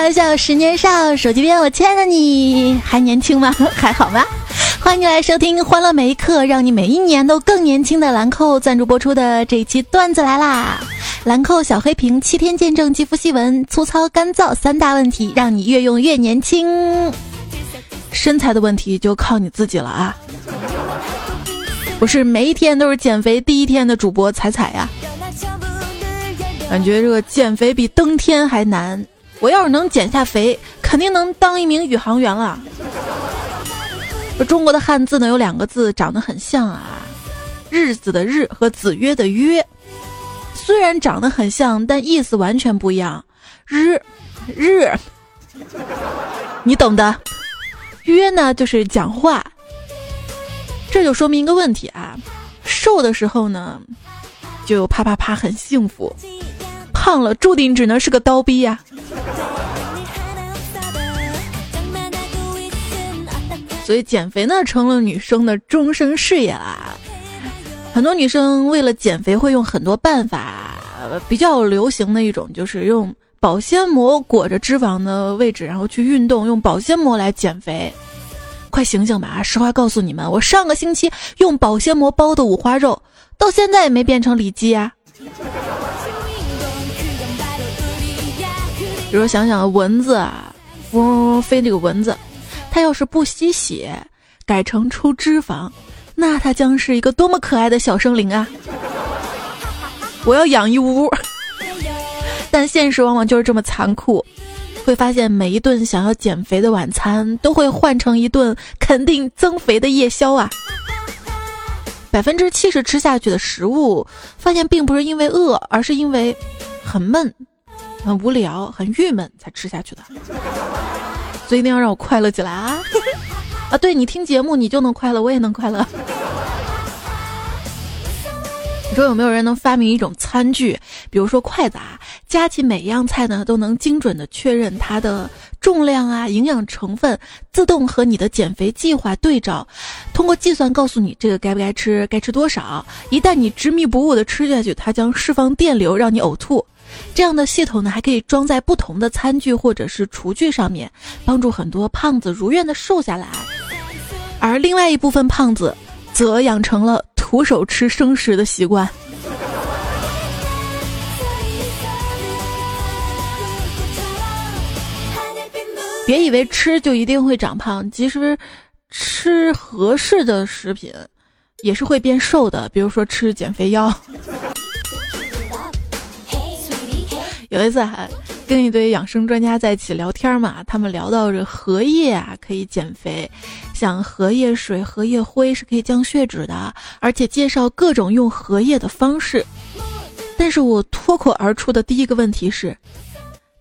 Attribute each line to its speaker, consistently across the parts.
Speaker 1: 笑笑十年少，手机边我亲爱的你还年轻吗？还好吗？欢迎你来收听《欢乐每一刻》，让你每一年都更年轻的兰蔻赞助播出的这一期段子来啦！兰蔻小黑瓶七天见证肌肤细纹粗糙干燥三大问题，让你越用越年轻。身材的问题就靠你自己了啊！不是每一天都是减肥第一天的主播彩彩呀，感觉这个减肥比登天还难。我要是能减下肥，肯定能当一名宇航员了。中国的汉字呢有两个字长得很像啊，日子的日和子曰的曰，虽然长得很像，但意思完全不一样。日，日，你懂的。曰呢就是讲话，这就说明一个问题啊，瘦的时候呢，就啪啪啪很幸福，胖了注定只能是个刀逼呀。所以减肥呢，成了女生的终生事业啦。很多女生为了减肥会用很多办法，比较流行的一种就是用保鲜膜裹着脂肪的位置，然后去运动，用保鲜膜来减肥。快醒醒吧！实话告诉你们，我上个星期用保鲜膜包的五花肉，到现在也没变成里脊啊。比如想想蚊子啊，嗡嗡嗡飞这个蚊子。它要是不吸血，改成出脂肪，那它将是一个多么可爱的小生灵啊！我要养一屋，但现实往往就是这么残酷，会发现每一顿想要减肥的晚餐都会换成一顿肯定增肥的夜宵啊！百分之七十吃下去的食物，发现并不是因为饿，而是因为很闷、很无聊、很郁闷才吃下去的。所以一定要让我快乐起来啊！啊，对你听节目你就能快乐，我也能快乐。你说有没有人能发明一种餐具，比如说筷子啊，夹起每一样菜呢，都能精准的确认它的重量啊、营养成分，自动和你的减肥计划对照，通过计算告诉你这个该不该吃，该吃多少。一旦你执迷不悟的吃下去，它将释放电流让你呕吐。这样的系统呢，还可以装在不同的餐具或者是厨具上面，帮助很多胖子如愿的瘦下来。而另外一部分胖子，则养成了徒手吃生食的习惯。别以为吃就一定会长胖，其实吃合适的食品，也是会变瘦的。比如说吃减肥药。有一次还跟一堆养生专家在一起聊天嘛，他们聊到这荷叶啊可以减肥，像荷叶水、荷叶灰是可以降血脂的，而且介绍各种用荷叶的方式。但是我脱口而出的第一个问题是，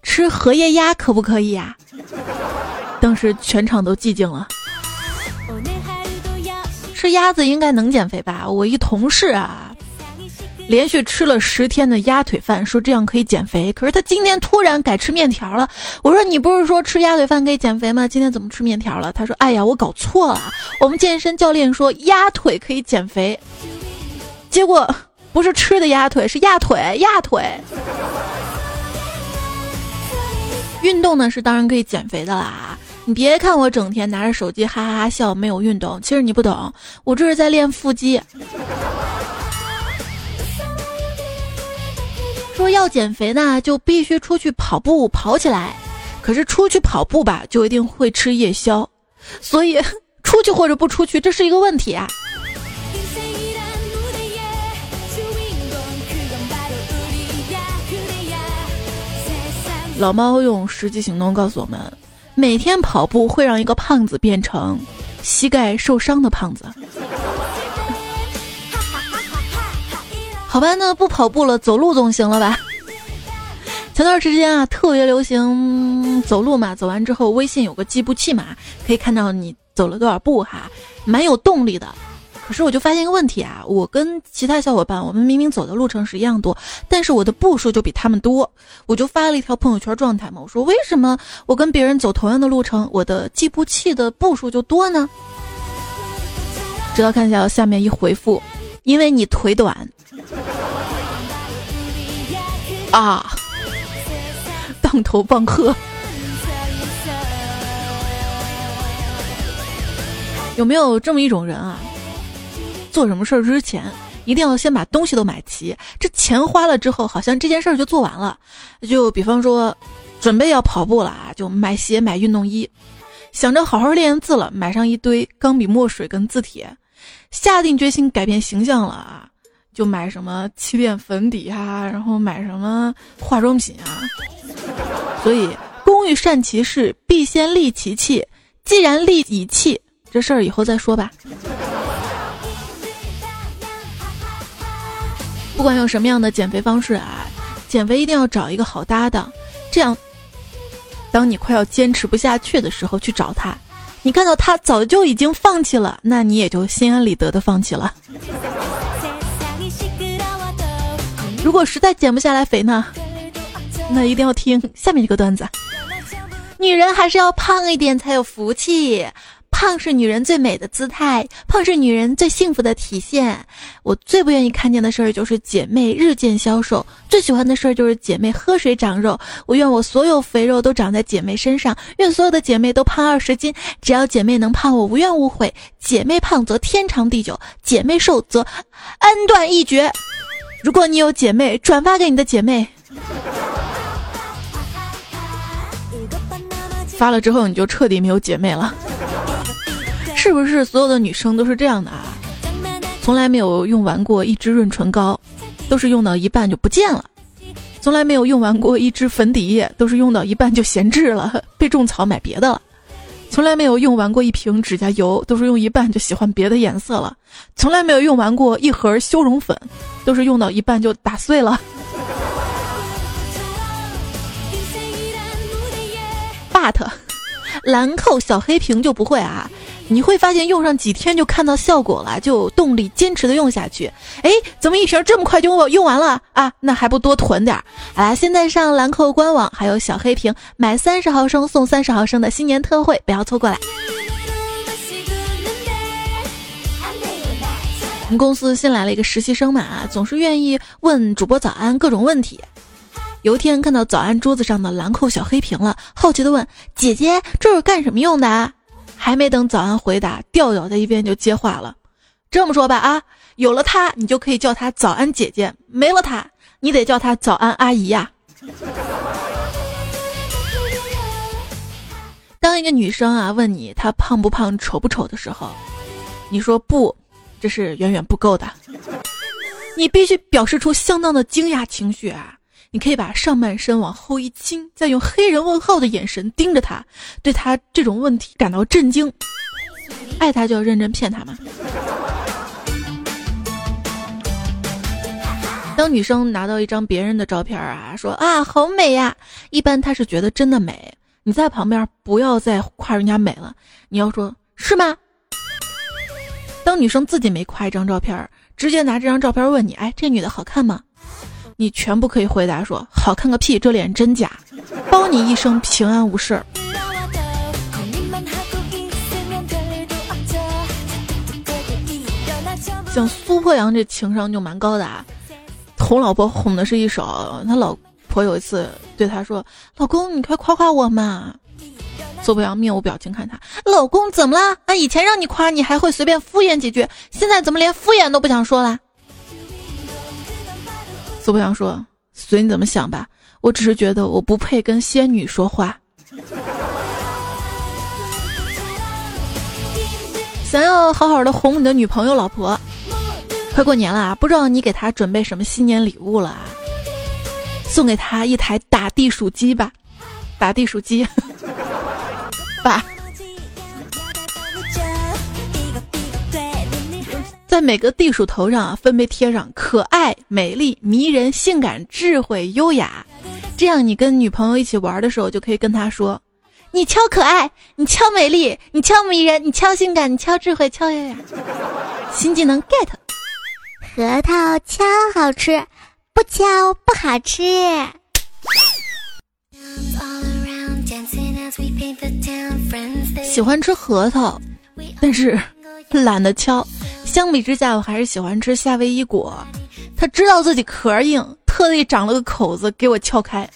Speaker 1: 吃荷叶鸭可不可以呀？当时全场都寂静了。吃鸭子应该能减肥吧？我一同事啊。连续吃了十天的鸭腿饭，说这样可以减肥。可是他今天突然改吃面条了。我说你不是说吃鸭腿饭可以减肥吗？今天怎么吃面条了？他说：哎呀，我搞错了。我们健身教练说鸭腿可以减肥，结果不是吃的鸭腿，是鸭腿，鸭腿。运动呢是当然可以减肥的啦。你别看我整天拿着手机哈哈哈笑，没有运动，其实你不懂，我这是在练腹肌。说要减肥呢，就必须出去跑步，跑起来。可是出去跑步吧，就一定会吃夜宵，所以出去或者不出去，这是一个问题啊。老猫用实际行动告诉我们：每天跑步会让一个胖子变成膝盖受伤的胖子。好吧，那不跑步了，走路总行了吧？前段时间啊，特别流行走路嘛，走完之后微信有个计步器嘛，可以看到你走了多少步哈，蛮有动力的。可是我就发现一个问题啊，我跟其他小伙伴，我们明明走的路程是一样多，但是我的步数就比他们多。我就发了一条朋友圈状态嘛，我说为什么我跟别人走同样的路程，我的计步器的步数就多呢？直到看一下下面一回复，因为你腿短。啊当头棒喝。有没有这么一种人啊？做什么事儿之前一定要先把东西都买齐这钱花了之后好像这件事儿就做完了。就比方说准备要跑步了啊就买鞋买运动衣想着好好练字了买上一堆钢笔墨水跟字帖下定决心改变形象了啊就买什么气垫粉底啊，然后买什么化妆品啊。所以，工欲善其事，必先利其器。既然利已器，这事儿以后再说吧。不管用什么样的减肥方式啊，减肥一定要找一个好搭档，这样，当你快要坚持不下去的时候去找他，你看到他早就已经放弃了，那你也就心安理得的放弃了。如果实在减不下来肥呢，那一定要听下面这个段子：女人还是要胖一点才有福气。胖是女人最美的姿态，胖是女人最幸福的体现。我最不愿意看见的事儿就是姐妹日渐消瘦，最喜欢的事儿就是姐妹喝水长肉。我愿我所有肥肉都长在姐妹身上，愿所有的姐妹都胖二十斤。只要姐妹能胖，我无怨无悔。姐妹胖则天长地久，姐妹瘦则恩断义绝。如果你有姐妹，转发给你的姐妹，发了之后你就彻底没有姐妹了。是不是所有的女生都是这样的啊？从来没有用完过一支润唇膏，都是用到一半就不见了；从来没有用完过一支粉底液，都是用到一半就闲置了，被种草买别的了；从来没有用完过一瓶指甲油，都是用一半就喜欢别的颜色了；从来没有用完过一盒修容粉，都是用到一半就打碎了。But，兰蔻小黑瓶就不会啊。你会发现用上几天就看到效果了，就有动力坚持的用下去。哎，怎么一瓶这么快就用用完了啊？那还不多囤点儿？啊，现在上兰蔻官网还有小黑瓶买三十毫升送三十毫升的新年特惠，不要错过了。我们公司新来了一个实习生嘛，总是愿意问主播早安各种问题。有一天看到早安桌子上的兰蔻小黑瓶了，好奇的问姐姐：“这是干什么用的？”还没等早安回答，调调在一边就接话了：“这么说吧，啊，有了她，你就可以叫她早安姐姐；没了她，你得叫她早安阿姨呀。”当一个女生啊问你她胖不胖、丑不丑的时候，你说不，这是远远不够的，你必须表示出相当的惊讶情绪啊。你可以把上半身往后一倾，再用黑人问号的眼神盯着他，对他这种问题感到震惊。爱他就要认真骗他嘛。当女生拿到一张别人的照片啊，说啊好美呀，一般她是觉得真的美。你在旁边不要再夸人家美了，你要说是吗？当女生自己没夸一张照片，直接拿这张照片问你，哎，这女的好看吗？你全部可以回答说好看个屁，这脸真假，包你一生平安无事。像苏破阳这情商就蛮高的啊，哄老婆哄的是一手。他老婆有一次对他说：“老公，你快夸夸我嘛。”苏破阳面无表情看他，老公怎么了？啊，以前让你夸你还会随便敷衍几句，现在怎么连敷衍都不想说了？苏博阳说：“随你怎么想吧，我只是觉得我不配跟仙女说话。想要好好的哄你的女朋友、老婆，快过年了啊！不知道你给她准备什么新年礼物了啊？送给她一台打地鼠机吧，打地鼠机，爸。”在每个地鼠头上啊，分别贴上可爱、美丽、迷人、性感、智慧、优雅，这样你跟女朋友一起玩的时候，就可以跟她说：“你敲可爱，你敲美丽，你敲迷人，你敲性感，你敲智慧，敲优雅。”新技能 get，
Speaker 2: 核桃敲好吃，不敲不好吃。
Speaker 1: 喜欢吃核桃，但是懒得敲。相比之下，我还是喜欢吃夏威夷果。他知道自己壳硬，特地长了个口子给我撬开。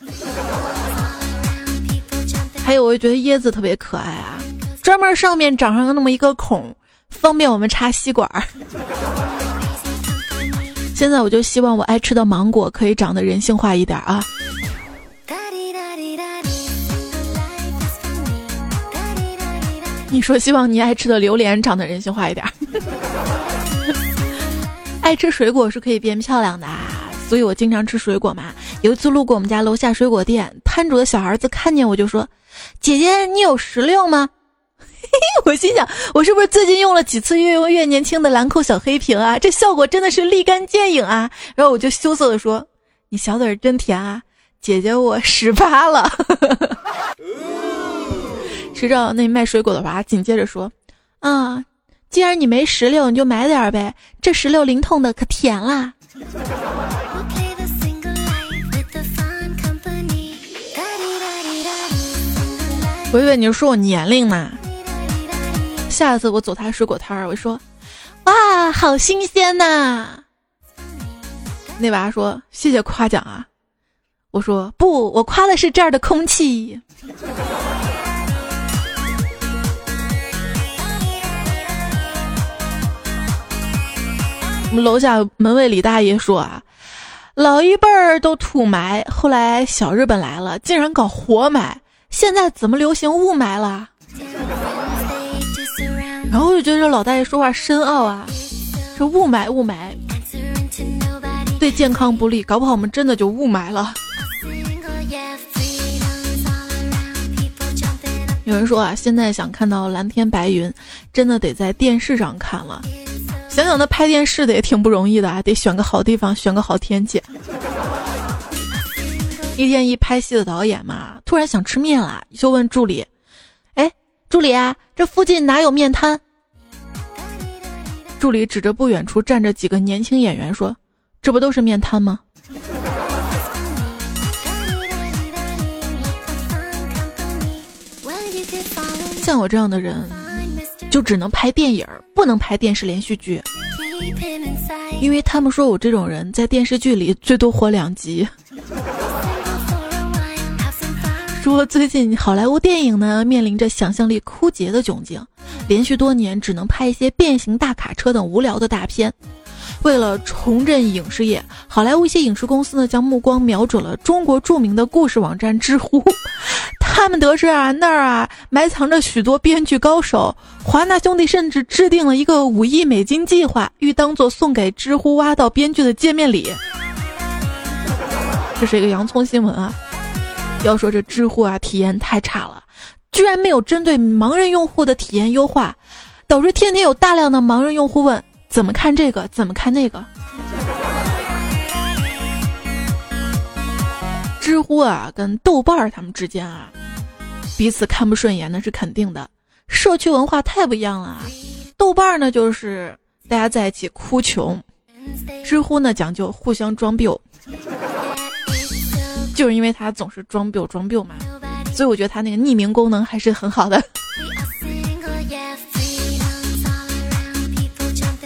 Speaker 1: 还有，我也觉得椰子特别可爱啊，专门上面长上了那么一个孔，方便我们插吸管。现在我就希望我爱吃的芒果可以长得人性化一点啊。你说希望你爱吃的榴莲长得人性化一点。爱吃水果是可以变漂亮的啊，所以我经常吃水果嘛。有一次路过我们家楼下水果店，摊主的小儿子看见我就说：“姐姐，你有石榴吗？” 我心想，我是不是最近用了几次越用越年轻的兰蔻小黑瓶啊？这效果真的是立竿见影啊！然后我就羞涩的说：“你小嘴真甜啊，姐姐我十八了。”谁知道那卖水果的娃紧接着说：“啊，既然你没石榴，你就买点呗，这石榴灵通的可甜啦。”我以为你是说我年龄呢。下次我走他水果摊儿，我说：“哇，好新鲜呐！”那娃说：“谢谢夸奖啊。”我说：“不，我夸的是这儿的空气。”我们楼下门卫李大爷说啊，老一辈儿都土埋，后来小日本来了，竟然搞活埋，现在怎么流行雾霾了？然后我就觉得这老大爷说话深奥啊，这雾霾雾霾对健康不利，搞不好我们真的就雾霾了。有人说啊，现在想看到蓝天白云，真的得在电视上看了。想想那拍电视的也挺不容易的啊，得选个好地方，选个好天气。一天一拍戏的导演嘛，突然想吃面了，就问助理：“哎，助理啊，这附近哪有面摊？”助理指着不远处站着几个年轻演员说：“这不都是面摊吗？”像我这样的人。就只能拍电影，不能拍电视连续剧，因为他们说我这种人在电视剧里最多活两集。说最近好莱坞电影呢面临着想象力枯竭的窘境，连续多年只能拍一些变形大卡车等无聊的大片。为了重振影视业，好莱坞一些影视公司呢将目光瞄准了中国著名的故事网站知乎。他们得知啊，那儿啊埋藏着许多编剧高手。华纳兄弟甚至制定了一个五亿美金计划，欲当做送给知乎挖到编剧的见面礼。这是一个洋葱新闻啊！要说这知乎啊，体验太差了，居然没有针对盲人用户的体验优化，导致天天有大量的盲人用户问怎么看这个，怎么看那个。知乎啊，跟豆瓣儿他们之间啊。彼此看不顺眼那是肯定的，社区文化太不一样了。豆瓣儿呢就是大家在一起哭穷，知乎呢讲究互相装逼，就是因为他总是装逼装逼嘛，所以我觉得他那个匿名功能还是很好的。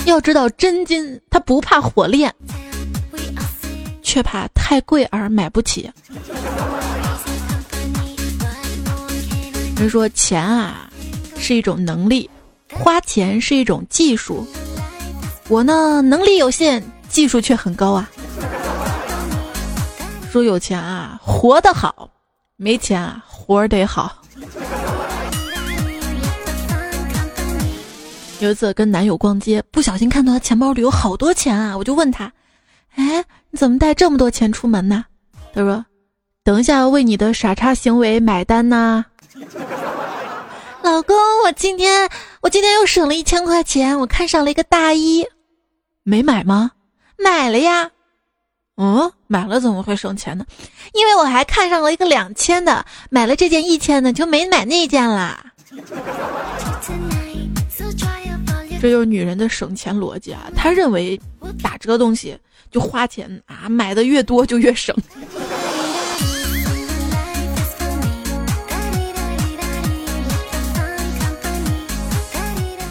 Speaker 1: 要知道真金它不怕火炼，却怕太贵而买不起。人说钱啊是一种能力，花钱是一种技术。我呢能力有限，技术却很高啊。说有钱啊活得好，没钱啊活得好。有一次跟男友逛街，不小心看到他钱包里有好多钱啊，我就问他：“哎，你怎么带这么多钱出门呢？”他说：“等一下为你的傻叉行为买单呐。”老公，我今天我今天又省了一千块钱，我看上了一个大衣，没买吗？买了呀。嗯，买了怎么会省钱呢？因为我还看上了一个两千的，买了这件一千的，就没买那件啦。这就是女人的省钱逻辑啊！她认为打折东西就花钱啊，买的越多就越省。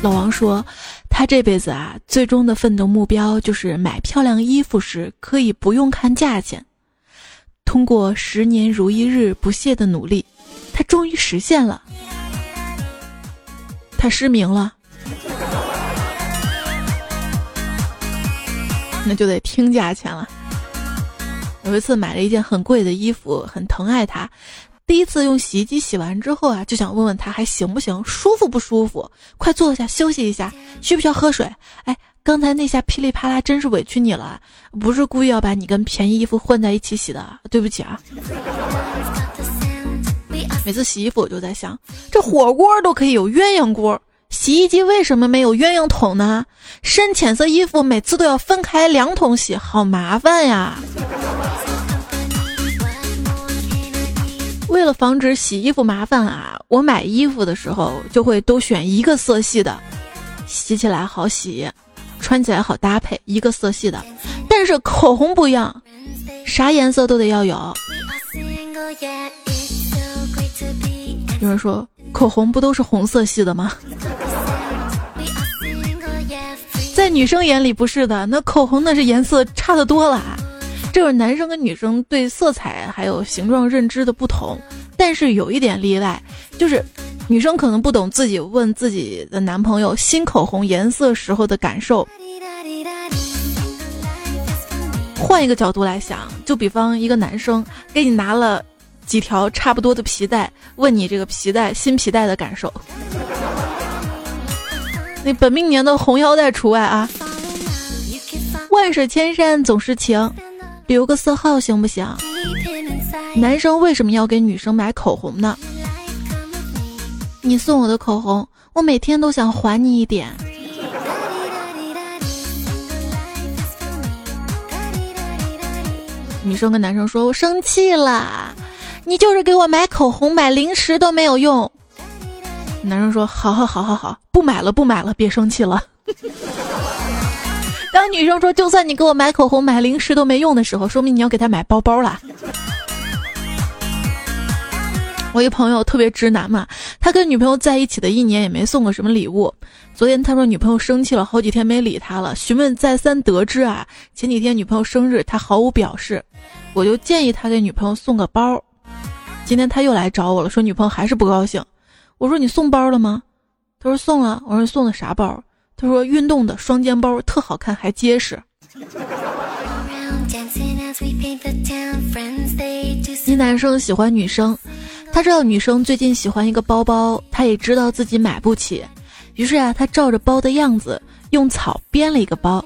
Speaker 1: 老王说，他这辈子啊，最终的奋斗目标就是买漂亮衣服时可以不用看价钱。通过十年如一日不懈的努力，他终于实现了。他失明了。那就得听价钱了。有一次买了一件很贵的衣服，很疼爱它。第一次用洗衣机洗完之后啊，就想问问他还行不行，舒服不舒服？快坐下休息一下，需不需要喝水？哎，刚才那下噼里啪啦，真是委屈你了，不是故意要把你跟便宜衣服混在一起洗的，对不起啊。每次洗衣服我就在想，这火锅都可以有鸳鸯锅，洗衣机为什么没有鸳鸯桶呢？深浅色衣服每次都要分开两桶洗，好麻烦呀。为了防止洗衣服麻烦啊，我买衣服的时候就会都选一个色系的，洗起来好洗，穿起来好搭配，一个色系的。但是口红不一样，啥颜色都得要有。有人说口红不都是红色系的吗？在女生眼里不是的，那口红那是颜色差的多了。这是男生跟女生对色彩还有形状认知的不同，但是有一点例外，就是女生可能不懂自己问自己的男朋友新口红颜色时候的感受。换一个角度来想，就比方一个男生给你拿了几条差不多的皮带，问你这个皮带新皮带的感受，那本命年的红腰带除外啊。万水千山总是情。留个色号行不行？男生为什么要给女生买口红呢？你送我的口红，我每天都想还你一点。女生跟男生说：“我生气了，你就是给我买口红、买零食都没有用。”男生说：“好好好好好，不买了不买了，别生气了。”当女生说“就算你给我买口红、买零食都没用”的时候，说明你要给她买包包了。我一朋友特别直男嘛，他跟女朋友在一起的一年也没送过什么礼物。昨天他说女朋友生气了，好几天没理他了。询问再三得知啊，前几天女朋友生日，他毫无表示。我就建议他给女朋友送个包。今天他又来找我了，说女朋友还是不高兴。我说你送包了吗？他说送了。我说送的啥包？他说：“运动的双肩包特好看，还结实。” 一男生喜欢女生，他知道女生最近喜欢一个包包，他也知道自己买不起，于是啊，他照着包的样子用草编了一个包。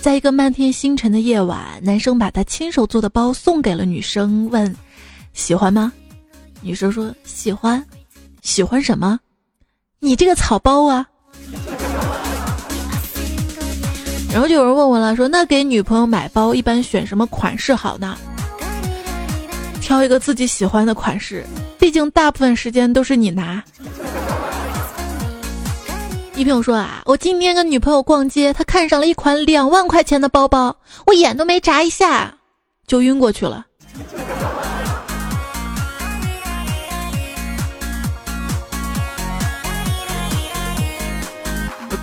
Speaker 1: 在一个漫天星辰的夜晚，男生把他亲手做的包送给了女生，问：“喜欢吗？”女生说：“喜欢。”喜欢什么？你这个草包啊！然后就有人问我了，说那给女朋友买包一般选什么款式好呢？挑一个自己喜欢的款式，毕竟大部分时间都是你拿。一朋友说啊，我今天跟女朋友逛街，她看上了一款两万块钱的包包，我眼都没眨一下，就晕过去了。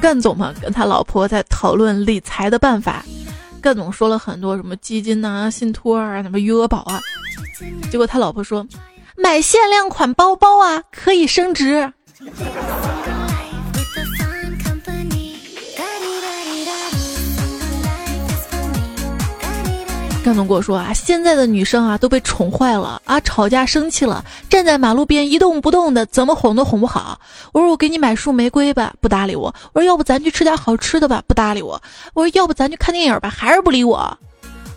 Speaker 1: 干总嘛，跟他老婆在讨论理财的办法。干总说了很多什么基金呐、信托啊、什么余额宝啊。结果他老婆说，买限量款包包啊，可以升值。干总跟我说啊，现在的女生啊都被宠坏了啊，吵架生气了，站在马路边一动不动的，怎么哄都哄不好。我说我给你买束玫瑰吧，不搭理我。我说要不咱去吃点好吃的吧，不搭理我。我说要不咱去看电影吧，还是不理我。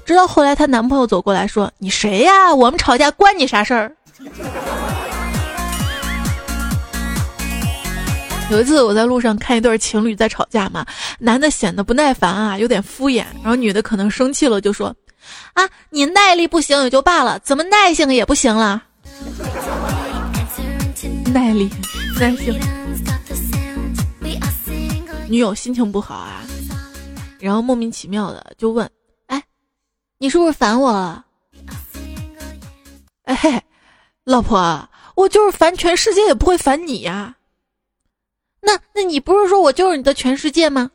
Speaker 1: 直到后来她男朋友走过来说：“你谁呀？我们吵架关你啥事儿？” 有一次我在路上看一对情侣在吵架嘛，男的显得不耐烦啊，有点敷衍，然后女的可能生气了就说。啊，你耐力不行也就罢了，怎么耐性也不行了？耐力，耐性。女友心情不好啊，然后莫名其妙的就问：“哎，你是不是烦我了？”哎嘿，老婆，我就是烦全世界也不会烦你呀。那那你不是说我就是你的全世界吗？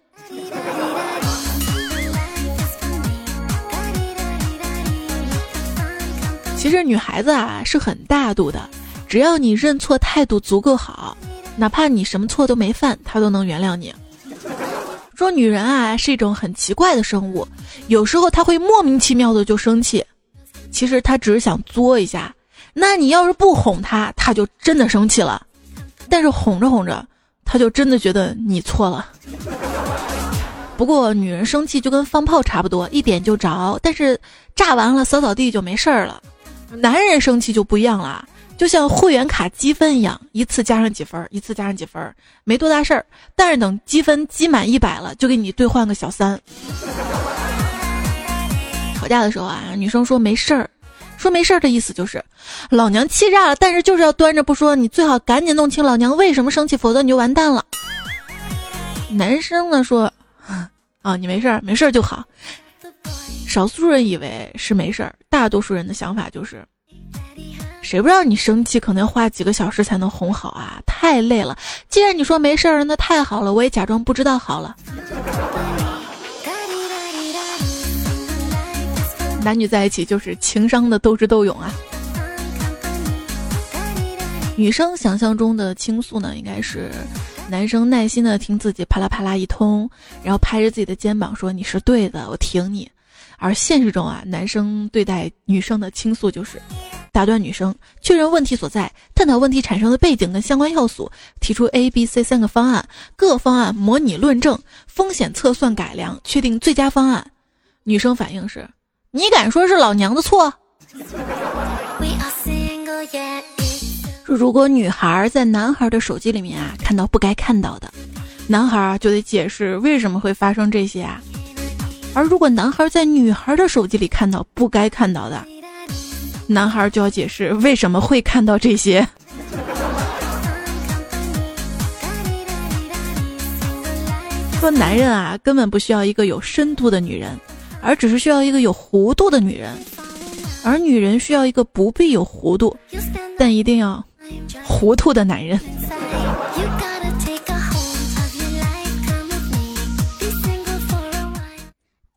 Speaker 1: 其实女孩子啊是很大度的，只要你认错态度足够好，哪怕你什么错都没犯，她都能原谅你。说女人啊是一种很奇怪的生物，有时候她会莫名其妙的就生气，其实她只是想作一下。那你要是不哄她，她就真的生气了。但是哄着哄着，她就真的觉得你错了。不过女人生气就跟放炮差不多，一点就着，但是炸完了扫扫地就没事儿了。男人生气就不一样了。就像会员卡积分一样，一次加上几分，一次加上几分，没多大事儿。但是等积分积满一百了，就给你兑换个小三。吵架的时候啊，女生说没事儿，说没事儿的意思就是老娘气炸了，但是就是要端着不说，你最好赶紧弄清老娘为什么生气，否则你就完蛋了。男生呢说啊，你没事儿，没事儿就好。少数人以为是没事儿，大多数人的想法就是。谁不知道你生气可能要花几个小时才能哄好啊？太累了。既然你说没事儿，那太好了，我也假装不知道好了。男女在一起就是情商的斗智斗勇啊。女生想象中的倾诉呢，应该是男生耐心的听自己啪啦啪啦一通，然后拍着自己的肩膀说你是对的，我挺你。而现实中啊，男生对待女生的倾诉就是打断女生，确认问题所在，探讨问题产生的背景跟相关要素，提出 A、B、C 三个方案，各方案模拟论证，风险测算改良，确定最佳方案。女生反应是：你敢说是老娘的错？如果女孩在男孩的手机里面啊看到不该看到的，男孩就得解释为什么会发生这些啊。而如果男孩在女孩的手机里看到不该看到的，男孩就要解释为什么会看到这些。说男人啊，根本不需要一个有深度的女人，而只是需要一个有弧度的女人；而女人需要一个不必有弧度，但一定要糊涂的男人。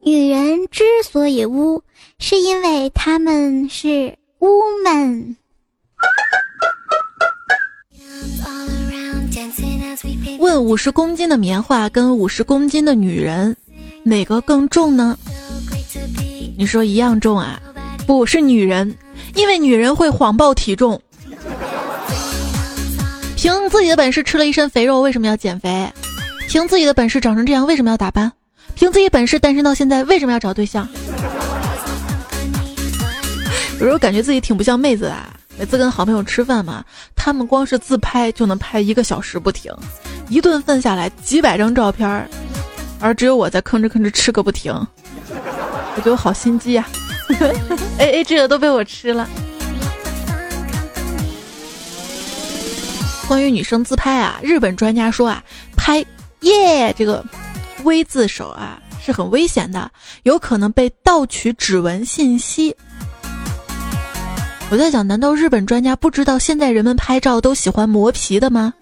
Speaker 2: 女人之所以污，是因为她们是 woman。
Speaker 1: 问五十公斤的棉花跟五十公斤的女人，哪个更重呢？你说一样重啊？不是女人，因为女人会谎报体重。自己的本事吃了一身肥肉，为什么要减肥？凭自己的本事长成这样，为什么要打扮？凭自己本事单身到现在，为什么要找对象？有时候感觉自己挺不像妹子啊。每次跟好朋友吃饭嘛，他们光是自拍就能拍一个小时不停，一顿饭下来几百张照片，而只有我在吭哧吭哧吃个不停。我觉得我好心机啊！A A 制的都被我吃了。关于女生自拍啊，日本专家说啊，拍耶这个。V 字手啊是很危险的，有可能被盗取指纹信息。我在想，难道日本专家不知道现在人们拍照都喜欢磨皮的吗？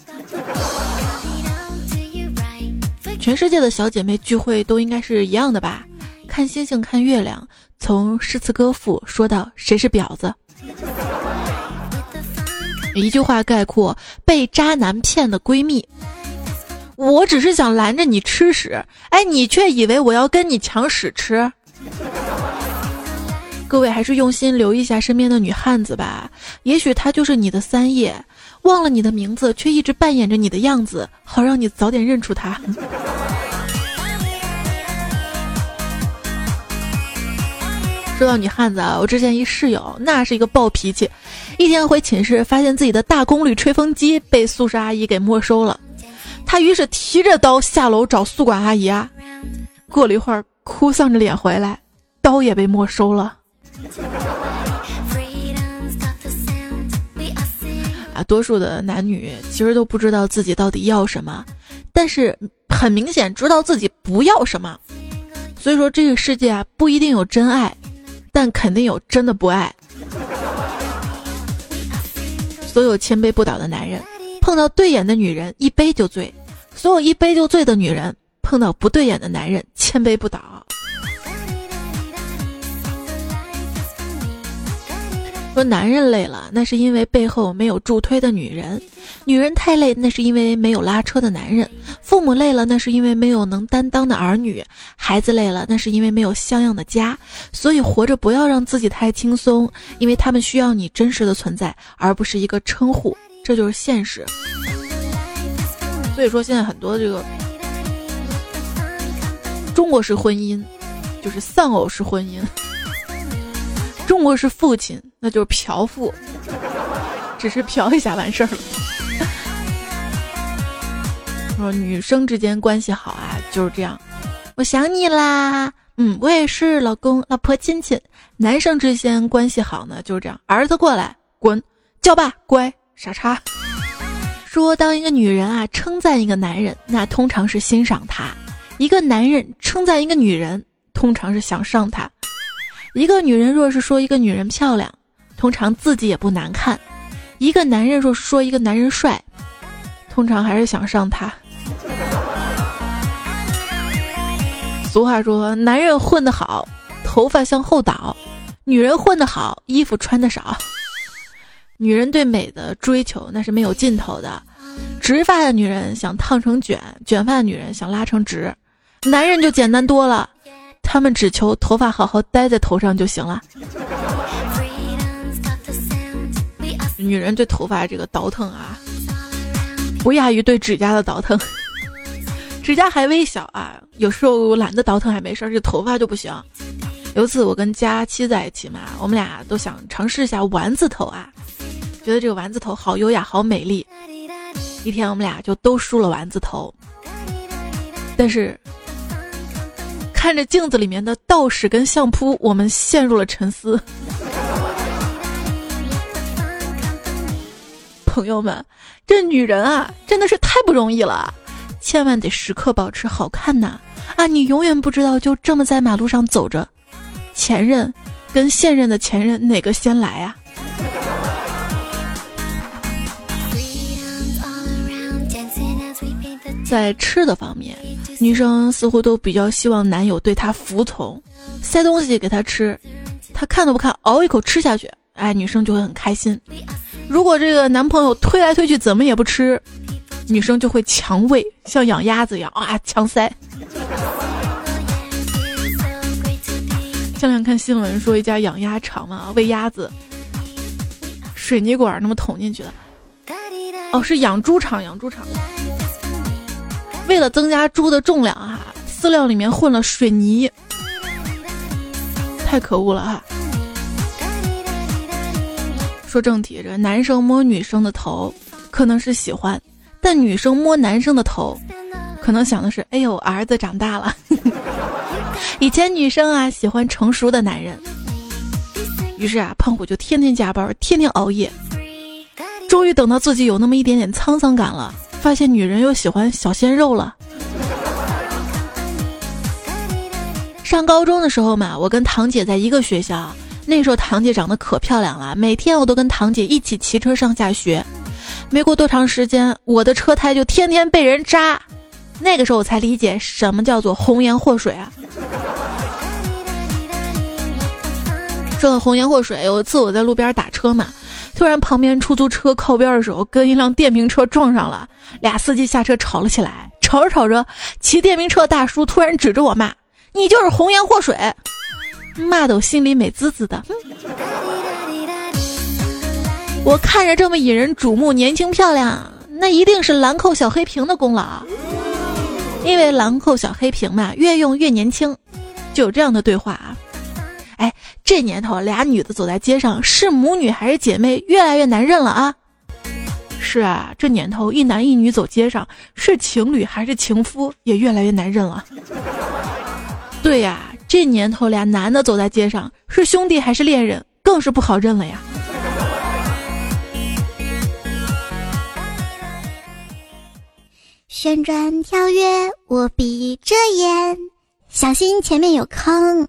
Speaker 1: 全世界的小姐妹聚会都应该是一样的吧？看星星看月亮，从诗词歌赋说到谁是婊子，一句话概括被渣男骗的闺蜜。我只是想拦着你吃屎，哎，你却以为我要跟你抢屎吃。各位还是用心留意一下身边的女汉子吧，也许她就是你的三叶，忘了你的名字，却一直扮演着你的样子，好让你早点认出她。说到女汉子啊，我之前一室友，那是一个暴脾气，一天回寝室，发现自己的大功率吹风机被宿舍阿姨给没收了。他于是提着刀下楼找宿管阿姨啊，过了一会儿，哭丧着脸回来，刀也被没收了。啊，多数的男女其实都不知道自己到底要什么，但是很明显知道自己不要什么。所以说，这个世界啊，不一定有真爱，但肯定有真的不爱。所有千杯不倒的男人，碰到对眼的女人，一杯就醉。所有一杯就醉的女人，碰到不对眼的男人，千杯不倒。说男人累了，那是因为背后没有助推的女人；女人太累，那是因为没有拉车的男人；父母累了，那是因为没有能担当的儿女；孩子累了，那是因为没有像样的家。所以活着不要让自己太轻松，因为他们需要你真实的存在，而不是一个称呼。这就是现实。所以说，现在很多这个中国式婚姻，就是丧偶式婚姻。中国是父亲，那就是嫖妇，只是嫖一下完事儿了。说女生之间关系好啊，就是这样。我想你啦，嗯，我也是，老公、老婆、亲亲。男生之间关系好呢，就是这样。儿子过来，滚，叫爸，乖，傻叉。说当一个女人啊称赞一个男人，那通常是欣赏他；一个男人称赞一个女人，通常是想上他。一个女人若是说一个女人漂亮，通常自己也不难看；一个男人若是说一个男人帅，通常还是想上他。俗话说，男人混得好，头发向后倒；女人混得好，衣服穿得少。女人对美的追求那是没有尽头的，直发的女人想烫成卷，卷发的女人想拉成直，男人就简单多了。他们只求头发好好待在头上就行了。女人对头发这个倒腾啊，不亚于对指甲的倒腾。指甲还微小啊，有时候懒得倒腾还没事儿，这头发就不行。有次我跟佳期在一起嘛，我们俩都想尝试一下丸子头啊，觉得这个丸子头好优雅，好美丽。一天我们俩就都梳了丸子头，但是。看着镜子里面的道士跟相扑，我们陷入了沉思。朋友们，这女人啊，真的是太不容易了，千万得时刻保持好看呐！啊，你永远不知道就这么在马路上走着，前任跟现任的前任哪个先来啊？在吃的方面。女生似乎都比较希望男友对她服从，塞东西给她吃，她看都不看，熬一口吃下去，哎，女生就会很开心。如果这个男朋友推来推去怎么也不吃，女生就会强喂，像养鸭子一样啊，强塞。前两天看新闻说一家养鸭场嘛，喂鸭子，水泥管那么捅进去的，哦，是养猪场，养猪场。为了增加猪的重量啊，饲料里面混了水泥，太可恶了哈！说正题，这男生摸女生的头可能是喜欢，但女生摸男生的头，可能想的是：哎呦，儿子长大了。以前女生啊喜欢成熟的男人，于是啊胖虎就天天加班，天天熬夜，终于等到自己有那么一点点沧桑感了。发现女人又喜欢小鲜肉了。上高中的时候嘛，我跟堂姐在一个学校，那时候堂姐长得可漂亮了，每天我都跟堂姐一起骑车上下学。没过多长时间，我的车胎就天天被人扎。那个时候我才理解什么叫做红颜祸水啊！说到红颜祸水，有一次我在路边打车嘛。突然，旁边出租车靠边的时候，跟一辆电瓶车撞上了，俩司机下车吵了起来。吵着吵着，骑电瓶车大叔突然指着我骂：“你就是红颜祸水！”骂得我心里美滋滋的。我看着这么引人瞩目、年轻漂亮，那一定是兰蔻小黑瓶的功劳，因为兰蔻小黑瓶嘛，越用越年轻。就有这样的对话啊。哎，这年头俩女的走在街上，是母女还是姐妹，越来越难认了啊！是啊，这年头一男一女走街上，是情侣还是情夫，也越来越难认了。对呀，这年头俩男的走在街上，是兄弟还是恋人，更是不好认了呀。
Speaker 2: 旋转跳跃，我闭着眼，小心前面有坑。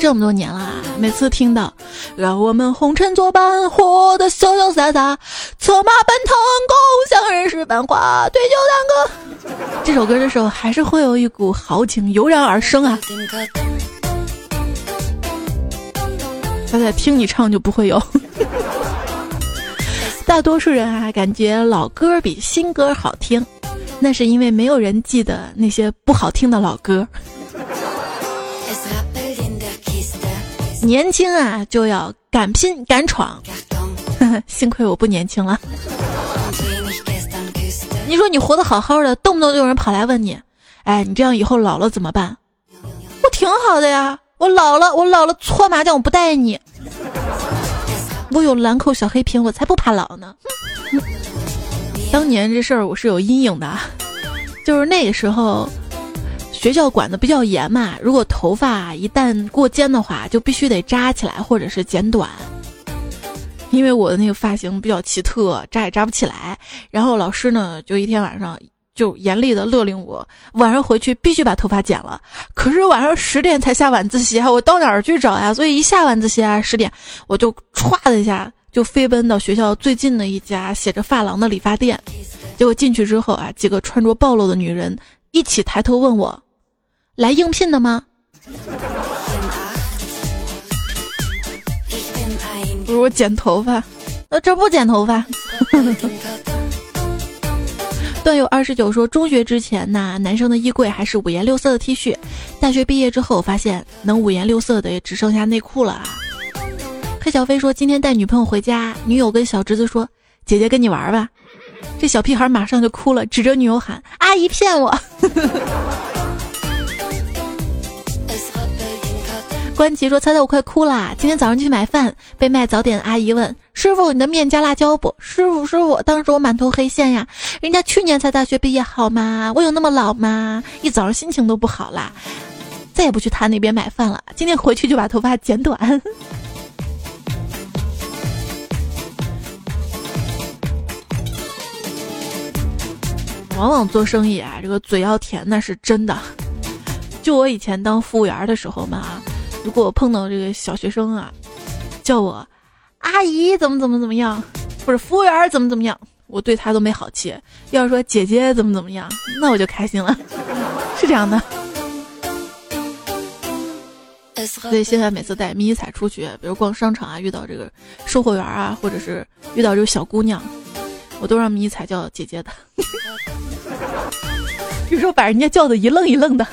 Speaker 1: 这么多年了，每次听到“让我们红尘作伴，活得潇潇洒洒，策马奔腾，共享人世繁华，对酒当歌”这首歌的时候，还是会有一股豪情油然而生啊。他在听你唱就不会有。大多数人啊，感觉老歌比新歌好听，那是因为没有人记得那些不好听的老歌。年轻啊，就要敢拼敢闯。幸亏我不年轻了。你说你活得好好的，动不动就有人跑来问你：“哎，你这样以后老了怎么办？”我挺好的呀，我老了，我老了搓麻将我不带你。我有兰蔻小黑瓶，我才不怕老呢。当年这事儿我是有阴影的，就是那个时候。学校管的比较严嘛，如果头发一旦过肩的话，就必须得扎起来或者是剪短。因为我的那个发型比较奇特，扎也扎不起来。然后老师呢，就一天晚上就严厉的勒令我，晚上回去必须把头发剪了。可是晚上十点才下晚自习啊，我到哪儿去找呀？所以一下晚自习啊，十点我就歘的一下就飞奔到学校最近的一家写着“发廊”的理发店。结果进去之后啊，几个穿着暴露的女人一起抬头问我。来应聘的吗？不如剪头发，那这不剪头发。段友二十九说，中学之前呐，男生的衣柜还是五颜六色的 T 恤，大学毕业之后发现能五颜六色的也只剩下内裤了。黑小飞说，今天带女朋友回家，女友跟小侄子说：“姐姐跟你玩吧。”这小屁孩马上就哭了，指着女友喊：“阿姨骗我！” 关琪说：“猜猜我快哭啦！今天早上去买饭，被卖早点的阿姨问师傅：‘你的面加辣椒不？’师傅，师傅，当时我满头黑线呀！人家去年才大学毕业，好吗？我有那么老吗？一早上心情都不好啦，再也不去他那边买饭了。今天回去就把头发剪短。往往做生意啊，这个嘴要甜那是真的。就我以前当服务员的时候嘛。”如果我碰到这个小学生啊，叫我阿姨怎么怎么怎么样，或者服务员怎么怎么样，我对他都没好气。要是说姐姐怎么怎么样，那我就开心了，是这样的。所以现在每次带迷彩出去，比如逛商场啊，遇到这个售货员啊，或者是遇到这个小姑娘，我都让迷彩叫姐姐的。有时候把人家叫的一愣一愣的。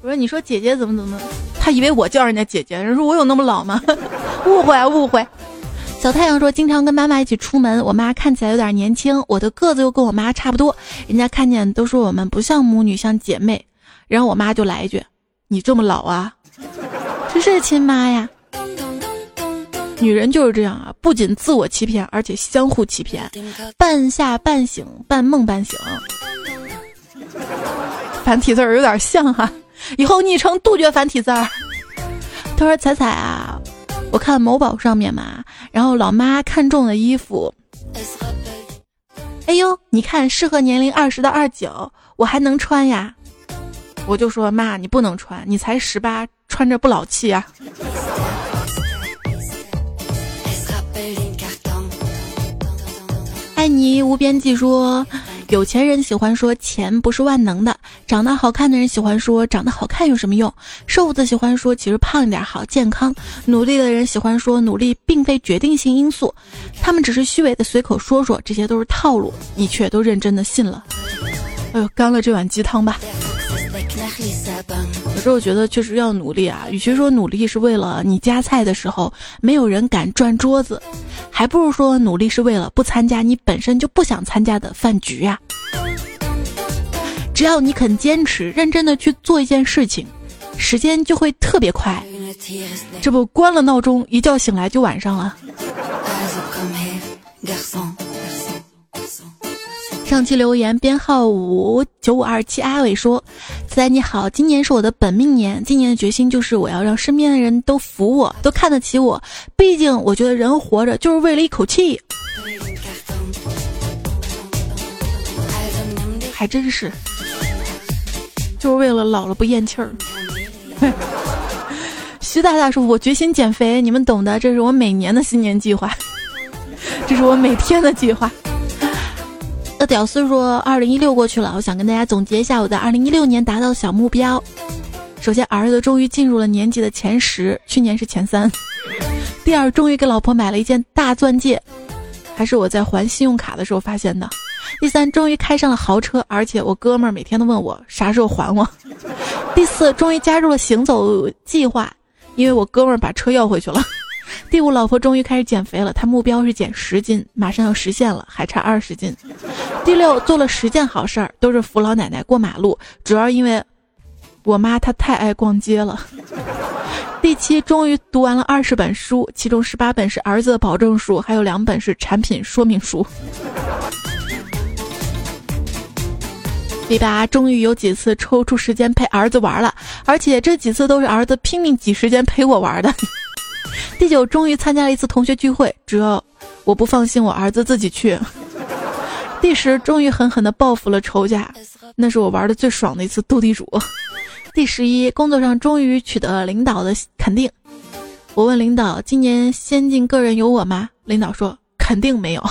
Speaker 1: 我说：“你说姐姐怎么怎么？”他以为我叫人家姐姐，人说我有那么老吗？误会啊，误会。小太阳说，经常跟妈妈一起出门，我妈看起来有点年轻，我的个子又跟我妈差不多，人家看见都说我们不像母女，像姐妹。然后我妈就来一句：“你这么老啊？”这是亲妈呀。女人就是这样啊，不仅自我欺骗，而且相互欺骗，半夏半醒，半梦半醒。繁体字儿有点像哈。以后昵称杜绝繁体字儿。他说：“彩彩啊，我看某宝上面嘛，然后老妈看中的衣服，哎呦，你看适合年龄二十到二九，我还能穿呀。”我就说：“妈，你不能穿，你才十八，穿着不老气啊。”爱你无边际说。有钱人喜欢说钱不是万能的，长得好看的人喜欢说长得好看有什么用，瘦子喜欢说其实胖一点好健康，努力的人喜欢说努力并非决定性因素，他们只是虚伪的随口说说，这些都是套路，你却都认真的信了。哎呦，干了这碗鸡汤吧。有时候觉得确实要努力啊，与其说努力是为了你夹菜的时候没有人敢转桌子，还不如说努力是为了不参加你本身就不想参加的饭局呀。只要你肯坚持，认真的去做一件事情，时间就会特别快。这不关了闹钟，一觉醒来就晚上了。上期留言编号五九五二七阿伟说：“子仔你好，今年是我的本命年，今年的决心就是我要让身边的人都服我，都看得起我。毕竟我觉得人活着就是为了一口气。”还真是，就是为了老了不咽气儿。徐大大说：“我决心减肥，你们懂的，这是我每年的新年计划，这是我每天的计划。”那屌丝说：“二零一六过去了，我想跟大家总结一下我在二零一六年达到的小目标。首先，儿子终于进入了年级的前十，去年是前三。第二，终于给老婆买了一件大钻戒，还是我在还信用卡的时候发现的。第三，终于开上了豪车，而且我哥们儿每天都问我啥时候还我。第四，终于加入了行走计划，因为我哥们儿把车要回去了。” 第五，老婆终于开始减肥了，她目标是减十斤，马上要实现了，还差二十斤。第六，做了十件好事儿，都是扶老奶奶过马路，主要因为我妈她太爱逛街了。第七，终于读完了二十本书，其中十八本是儿子的保证书，还有两本是产品说明书。第八，终于有几次抽出时间陪儿子玩了，而且这几次都是儿子拼命挤时间陪我玩的。第九，终于参加了一次同学聚会，主要我不放心，我儿子自己去。第十，终于狠狠地报复了仇家，那是我玩的最爽的一次斗地主。第十一，工作上终于取得了领导的肯定。我问领导，今年先进个人有我吗？领导说肯定没有。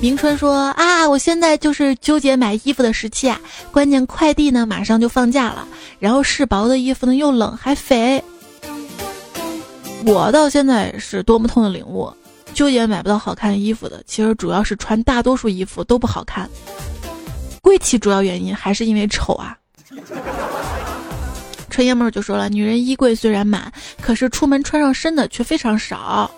Speaker 1: 明春说啊，我现在就是纠结买衣服的时期啊，关键快递呢马上就放假了，然后试薄的衣服呢又冷还肥。我到现在是多么痛的领悟，纠结买不到好看衣服的，其实主要是穿大多数衣服都不好看，贵气主要原因还是因为丑啊。春爷们儿就说了，女人衣柜虽然满，可是出门穿上身的却非常少。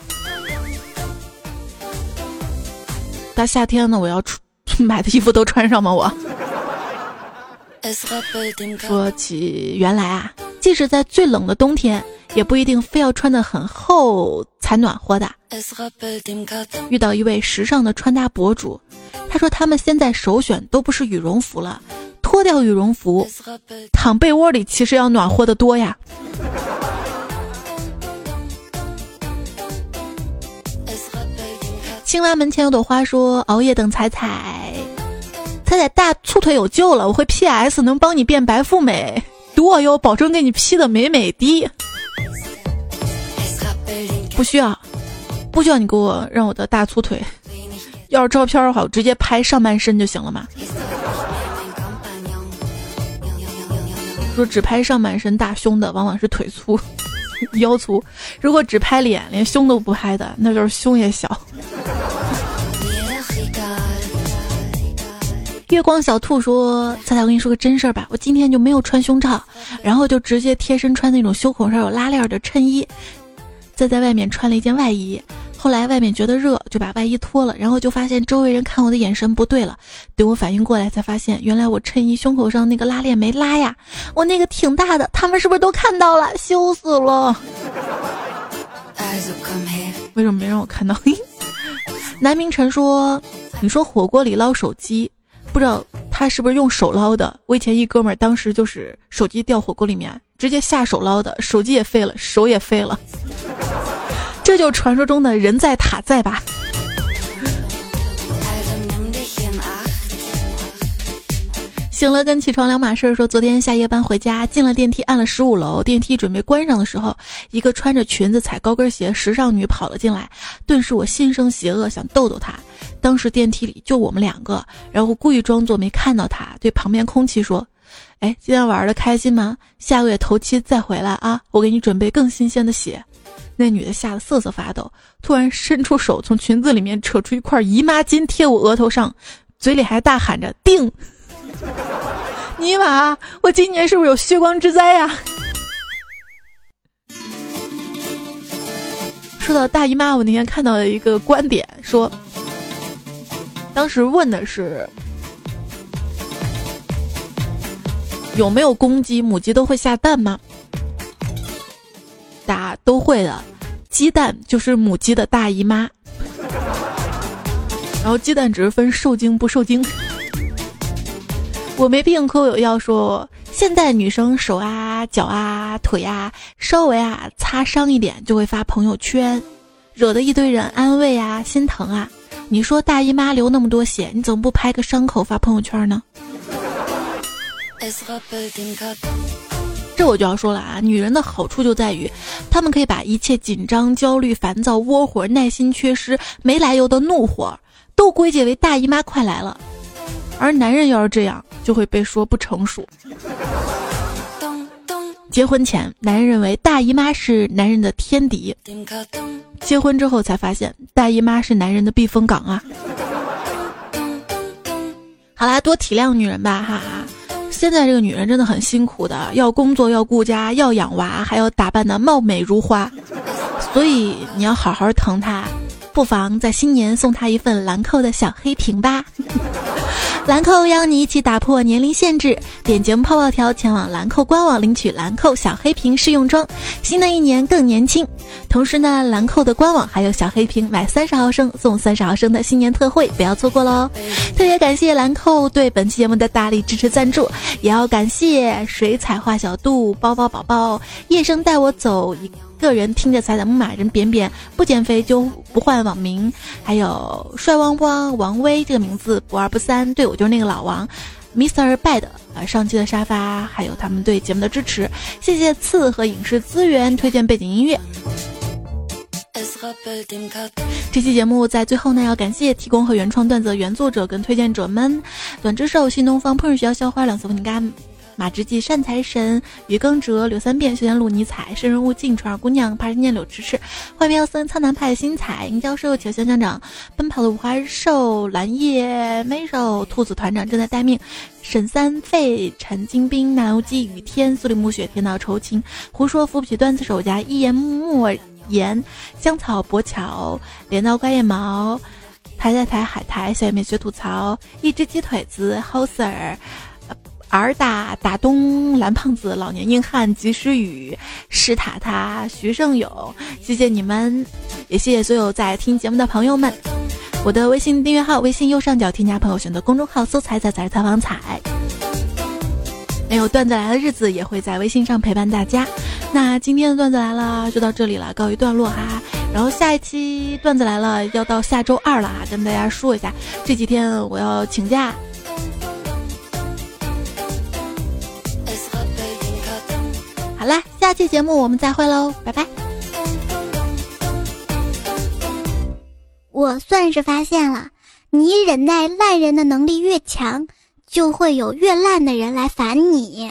Speaker 1: 大夏天的，我要出 买的衣服都穿上吗？我 说起原来啊，即使在最冷的冬天，也不一定非要穿的很厚才暖和的。遇到一位时尚的穿搭博主，他说他们现在首选都不是羽绒服了，脱掉羽绒服，躺被窝里其实要暖和的多呀。青蛙门前有朵花，说熬夜等彩彩，彩彩大粗腿有救了，我会 PS 能帮你变白富美，读我哟，保证给你 P 的美美的。不需要，不需要你给我让我的大粗腿，要是照片的话，我直接拍上半身就行了嘛。说只拍上半身大胸的，往往是腿粗。腰粗，如果只拍脸，连胸都不拍的，那就是胸也小。月光小兔说：“彩彩，我跟你说个真事儿吧，我今天就没有穿胸罩，然后就直接贴身穿那种胸口上有拉链的衬衣，再在外面穿了一件外衣。”后来外面觉得热，就把外衣脱了，然后就发现周围人看我的眼神不对了。等我反应过来，才发现原来我衬衣胸口上那个拉链没拉呀！我那个挺大的，他们是不是都看到了？羞死了！为什么没让我看到？南明晨说：“你说火锅里捞手机，不知道他是不是用手捞的？我以前一哥们儿当时就是手机掉火锅里面，直接下手捞的，手机也废了，手也废了。”这就传说中的人在塔在吧？醒了跟起床两码事。说昨天下夜班回家，进了电梯，按了十五楼，电梯准备关上的时候，一个穿着裙子、踩高跟鞋时尚女跑了进来，顿时我心生邪恶，想逗逗她。当时电梯里就我们两个，然后故意装作没看到她，对旁边空气说：“哎，今天玩的开心吗？下个月头七再回来啊，我给你准备更新鲜的血。”那女的吓得瑟瑟发抖，突然伸出手从裙子里面扯出一块姨妈巾贴我额头上，嘴里还大喊着“定”。尼玛，我今年是不是有血光之灾呀？说到大姨妈，我那天看到了一个观点，说，当时问的是有没有公鸡、母鸡都会下蛋吗？大家都会的，鸡蛋就是母鸡的大姨妈，然后鸡蛋只是分受精不受精。我没病可我有药，说现在女生手啊、脚啊、腿啊，稍微啊擦伤一点就会发朋友圈，惹得一堆人安慰啊、心疼啊。你说大姨妈流那么多血，你怎么不拍个伤口发朋友圈呢？这我就要说了啊，女人的好处就在于，她们可以把一切紧张、焦虑、烦躁、窝火、耐心缺失、没来由的怒火，都归结为大姨妈快来了。而男人要是这样，就会被说不成熟。结婚前，男人认为大姨妈是男人的天敌；结婚之后才发现，大姨妈是男人的避风港啊。好啦，多体谅女人吧，哈哈。现在这个女人真的很辛苦的，要工作，要顾家，要养娃，还要打扮的貌美如花，所以你要好好疼她。不妨在新年送她一份兰蔻的小黑瓶吧。兰蔻邀你一起打破年龄限制，点节目泡泡条前往兰蔻官网领取兰蔻小黑瓶试用装。新的一年更年轻，同时呢，兰蔻的官网还有小黑瓶买三十毫升送三十毫升的新年特惠，不要错过喽！特别感谢兰蔻对本期节目的大力支持赞助，也要感谢水彩画小度、包包宝宝、夜生带我走。个人听着彩彩木马人扁扁不减肥就不换网名，还有帅汪汪王威这个名字不二不三，对我就是那个老王，Mr. Bad 啊，上期的沙发，还有他们对节目的支持，谢谢次和影视资源推荐背景音乐。这期节目在最后呢，要感谢提供和原创段子的原作者跟推荐者们，短之寿、新东方、烹饪学校校花两色粉饼干。马之记善财神于耕哲柳三变修仙路尼采生人勿近传儿姑娘怕人念柳迟迟坏喵森苍南派新彩银教授求香香长奔跑的五花兽蓝叶美兽兔子团长正在待命沈三费陈金兵南无记雨天苏里暮雪天道酬勤胡说扶不起段子手家一言木耳言香草薄巧镰刀刮腋毛抬抬抬海苔小妹学吐槽一只鸡腿子 hoser。尔打打东蓝胖子老年硬汉及时雨石塔塔徐胜友，谢谢你们，也谢谢所有在听节目的朋友们。我的微信订阅号，微信右上角添加朋友，选择公众号搜“彩彩彩采访彩”。没有段子来的日子，也会在微信上陪伴大家。那今天的段子来了，就到这里了，告一段落哈。然后下一期段子来了，要到下周二了哈，跟大家说一下，这几天我要请假。好啦，下期节目我们再会喽，拜拜。
Speaker 2: 我算是发现了，你忍耐烂人的能力越强，就会有越烂的人来烦你。